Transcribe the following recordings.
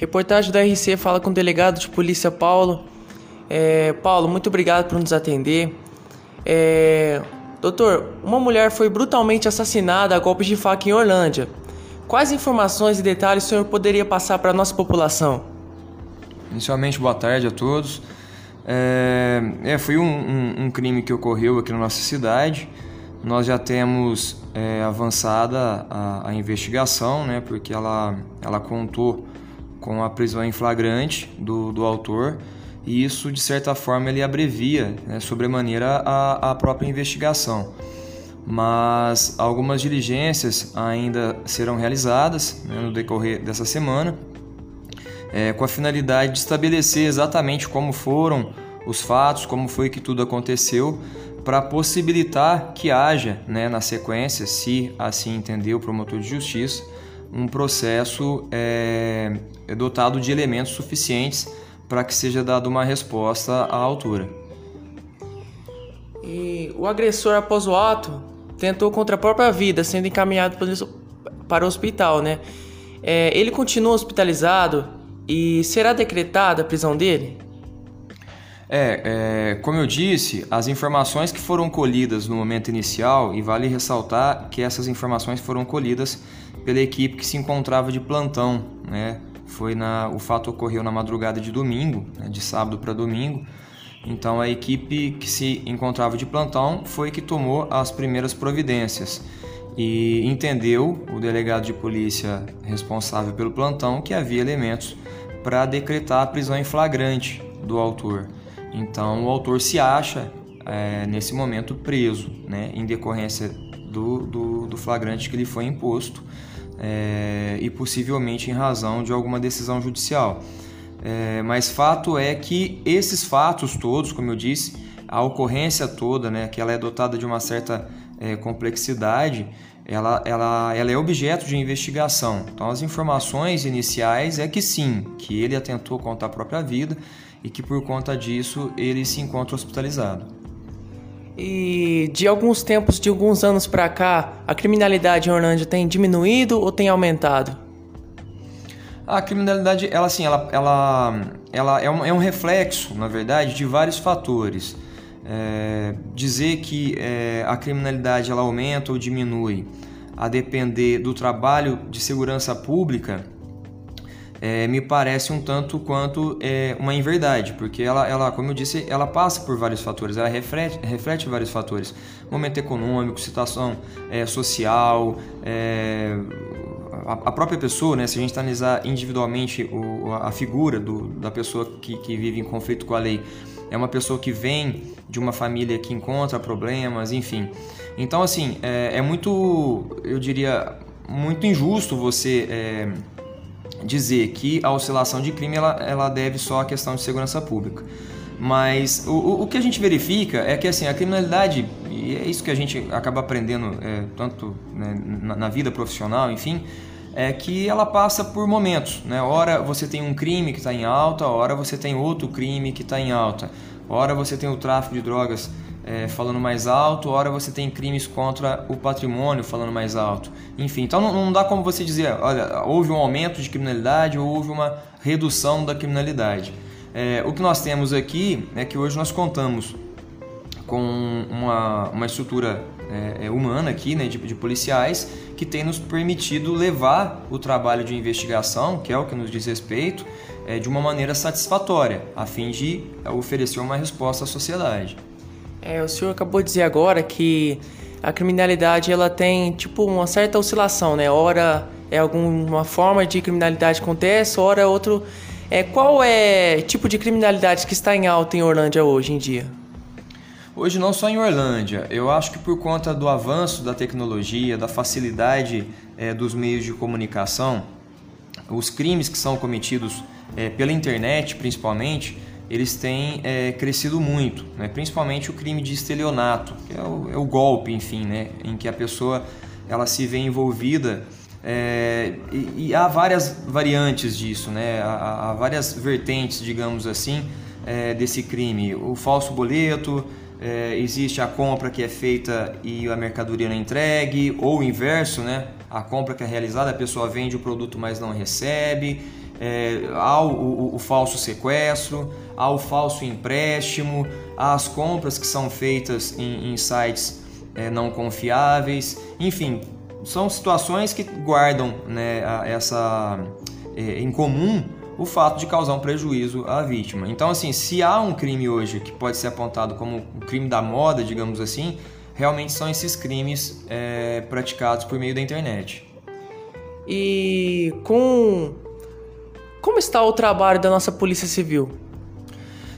Reportagem da RC fala com o delegado de polícia Paulo. É, Paulo, muito obrigado por nos atender. É, doutor, uma mulher foi brutalmente assassinada a golpes de faca em Orlândia. Quais informações e detalhes o senhor poderia passar para a nossa população? Inicialmente, boa tarde a todos. É, é foi um, um, um, crime que ocorreu aqui na nossa cidade. Nós já temos é, avançada a, a, investigação, né, porque ela, ela contou com a prisão em flagrante do, do autor e isso, de certa forma, ele abrevia né, sobremaneira a, a própria investigação. Mas algumas diligências ainda serão realizadas né, no decorrer dessa semana, é, com a finalidade de estabelecer exatamente como foram os fatos, como foi que tudo aconteceu, para possibilitar que haja, né, na sequência, se assim entender o promotor de justiça, um processo é, dotado de elementos suficientes para que seja dada uma resposta à altura. E o agressor, após o ato, tentou contra a própria vida, sendo encaminhado para o hospital, né? É, ele continua hospitalizado e será decretada a prisão dele? É, é, como eu disse, as informações que foram colhidas no momento inicial, e vale ressaltar que essas informações foram colhidas pela equipe que se encontrava de plantão, né? Foi na, o fato ocorreu na madrugada de domingo, né, de sábado para domingo. Então a equipe que se encontrava de plantão foi que tomou as primeiras providências e entendeu o delegado de polícia responsável pelo plantão que havia elementos para decretar a prisão em flagrante do autor. Então o autor se acha é, nesse momento preso, né, em decorrência do, do, do flagrante que lhe foi imposto é, e possivelmente em razão de alguma decisão judicial. É, mas fato é que esses fatos todos, como eu disse, a ocorrência toda, né, que ela é dotada de uma certa é, complexidade, ela, ela, ela é objeto de investigação. Então, as informações iniciais é que sim, que ele atentou contra a própria vida e que por conta disso ele se encontra hospitalizado. E de alguns tempos, de alguns anos para cá, a criminalidade em Orlândia tem diminuído ou tem aumentado? A criminalidade, ela assim, ela, ela, ela é, um, é um reflexo, na verdade, de vários fatores. É, dizer que é, a criminalidade ela aumenta ou diminui a depender do trabalho de segurança pública é, me parece um tanto quanto é, uma inverdade, porque ela, ela, como eu disse, ela passa por vários fatores, ela reflete, reflete vários fatores. Momento econômico, situação é, social, é, a, a, própria pessoa, né, se a gente analisar individualmente o, a figura do, da pessoa que, que vive em conflito com a lei, é uma pessoa que vem de uma família que encontra problemas, enfim. Então, assim, é, é muito, eu diria, muito injusto você é, dizer que a oscilação de crime ela, ela deve só à questão de segurança pública. Mas o, o que a gente verifica é que assim, a criminalidade, e é isso que a gente acaba aprendendo é, tanto né, na, na, vida profissional, enfim, é que ela passa por momentos. Né? Ora você tem um crime que está em alta, ora você tem outro crime que está em alta. Ora você tem o tráfico de drogas é, falando mais alto, ora você tem crimes contra o patrimônio falando mais alto. Enfim, então não, não dá como você dizer, olha, houve um aumento de criminalidade ou houve uma redução da criminalidade. É, o que nós temos aqui é que hoje nós contamos com uma, uma estrutura é, é humana aqui, né, de, de policiais, que tem nos permitido levar o trabalho de investigação, que é o que nos diz respeito, é, de uma maneira satisfatória, a fim de oferecer uma resposta à sociedade. É, o senhor acabou de dizer agora que a criminalidade ela tem tipo uma certa oscilação, né? Ora é alguma forma de criminalidade acontece, ora outro. É, qual é tipo de criminalidade que está em alta em Orlândia hoje em dia? Hoje não só em Orlândia, eu acho que por conta do avanço da tecnologia, da facilidade é, dos meios de comunicação, os crimes que são cometidos é, pela internet principalmente, eles têm é, crescido muito, né? principalmente o crime de estelionato, que é o, é o, golpe, enfim, né? em que a pessoa ela se vê envolvida é, e, e, há várias variantes disso, né? há, há várias vertentes, digamos assim, é, desse crime. O falso boleto, é, existe a compra que é feita e a mercadoria não é entregue, ou o inverso, né? a compra que é realizada, a pessoa vende o produto mas não recebe é, ao o, o, falso sequestro, ao falso empréstimo, às compras que são feitas em, em sites é, não confiáveis, enfim, são situações que guardam né, essa é, em comum o fato de causar um prejuízo à vítima. Então, assim, se há um crime hoje que pode ser apontado como o crime da moda, digamos assim, realmente são esses crimes é, praticados por meio da internet. E com como está o trabalho da nossa Polícia Civil?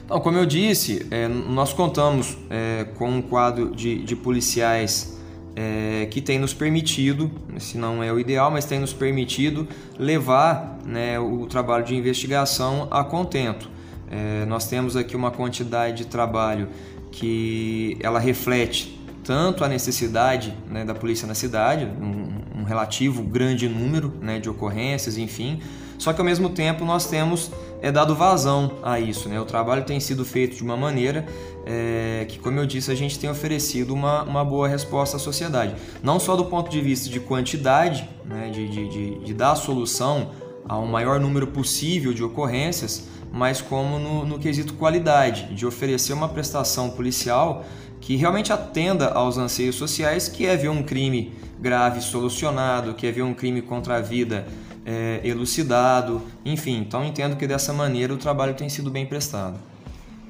Então, como eu disse, é, nós contamos é, com um quadro de, de policiais é, que tem nos permitido, se não é o ideal, mas tem nos permitido levar né, o trabalho de investigação a contento. É, nós temos aqui uma quantidade de trabalho que ela reflete tanto a necessidade né, da polícia na cidade, um, um relativo grande número né, de ocorrências, enfim, só que ao mesmo tempo nós temos é, dado vazão a isso. Né? O trabalho tem sido feito de uma maneira é, que, como eu disse, a gente tem oferecido uma, uma boa resposta à sociedade. Não só do ponto de vista de quantidade, né, de, de, de, de dar solução a um maior número possível de ocorrências, mas como no, no quesito qualidade, de oferecer uma prestação policial que realmente atenda aos anseios sociais, que é ver um crime grave solucionado, que é ver um crime contra a vida é, elucidado, enfim. Então entendo que dessa maneira o trabalho tem sido bem prestado.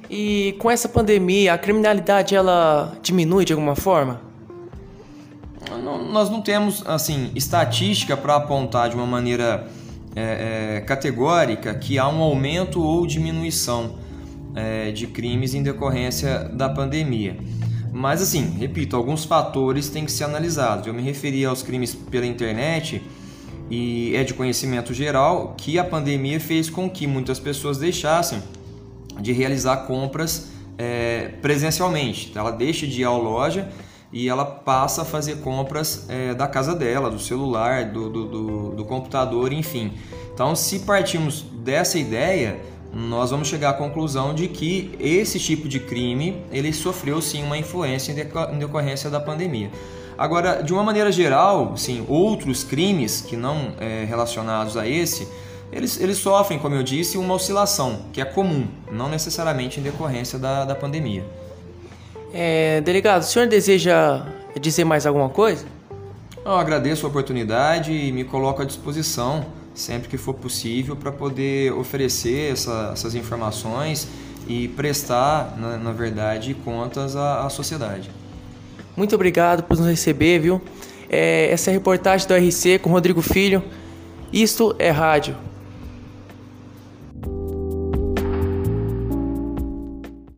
E com essa pandemia, a criminalidade ela diminui de alguma forma? Não, nós não temos assim estatística para apontar de uma maneira é, é, categórica que há um aumento ou diminuição é, de crimes em decorrência da pandemia. Mas assim, repito, alguns fatores têm que ser analisados. Eu me referi aos crimes pela internet e é de conhecimento geral que a pandemia fez com que muitas pessoas deixassem de realizar compras é, presencialmente. Ela deixa de ir à loja e ela passa a fazer compras é, da casa dela, do celular, do, do, do, do computador, enfim. Então, se partimos dessa ideia, nós vamos chegar à conclusão de que esse tipo de crime ele sofreu sim uma influência em decorrência da pandemia. Agora, de uma maneira geral, sim, outros crimes que não é, relacionados a esse, eles, eles sofrem, como eu disse, uma oscilação, que é comum, não necessariamente em decorrência da, da pandemia. É, delegado, o senhor deseja dizer mais alguma coisa? Eu agradeço a oportunidade e me coloco à disposição sempre que for possível para poder oferecer essa, essas informações e prestar, na, na verdade, contas à, à sociedade. Muito obrigado por nos receber, viu? É, essa é a reportagem do RC com Rodrigo Filho. Isto é rádio.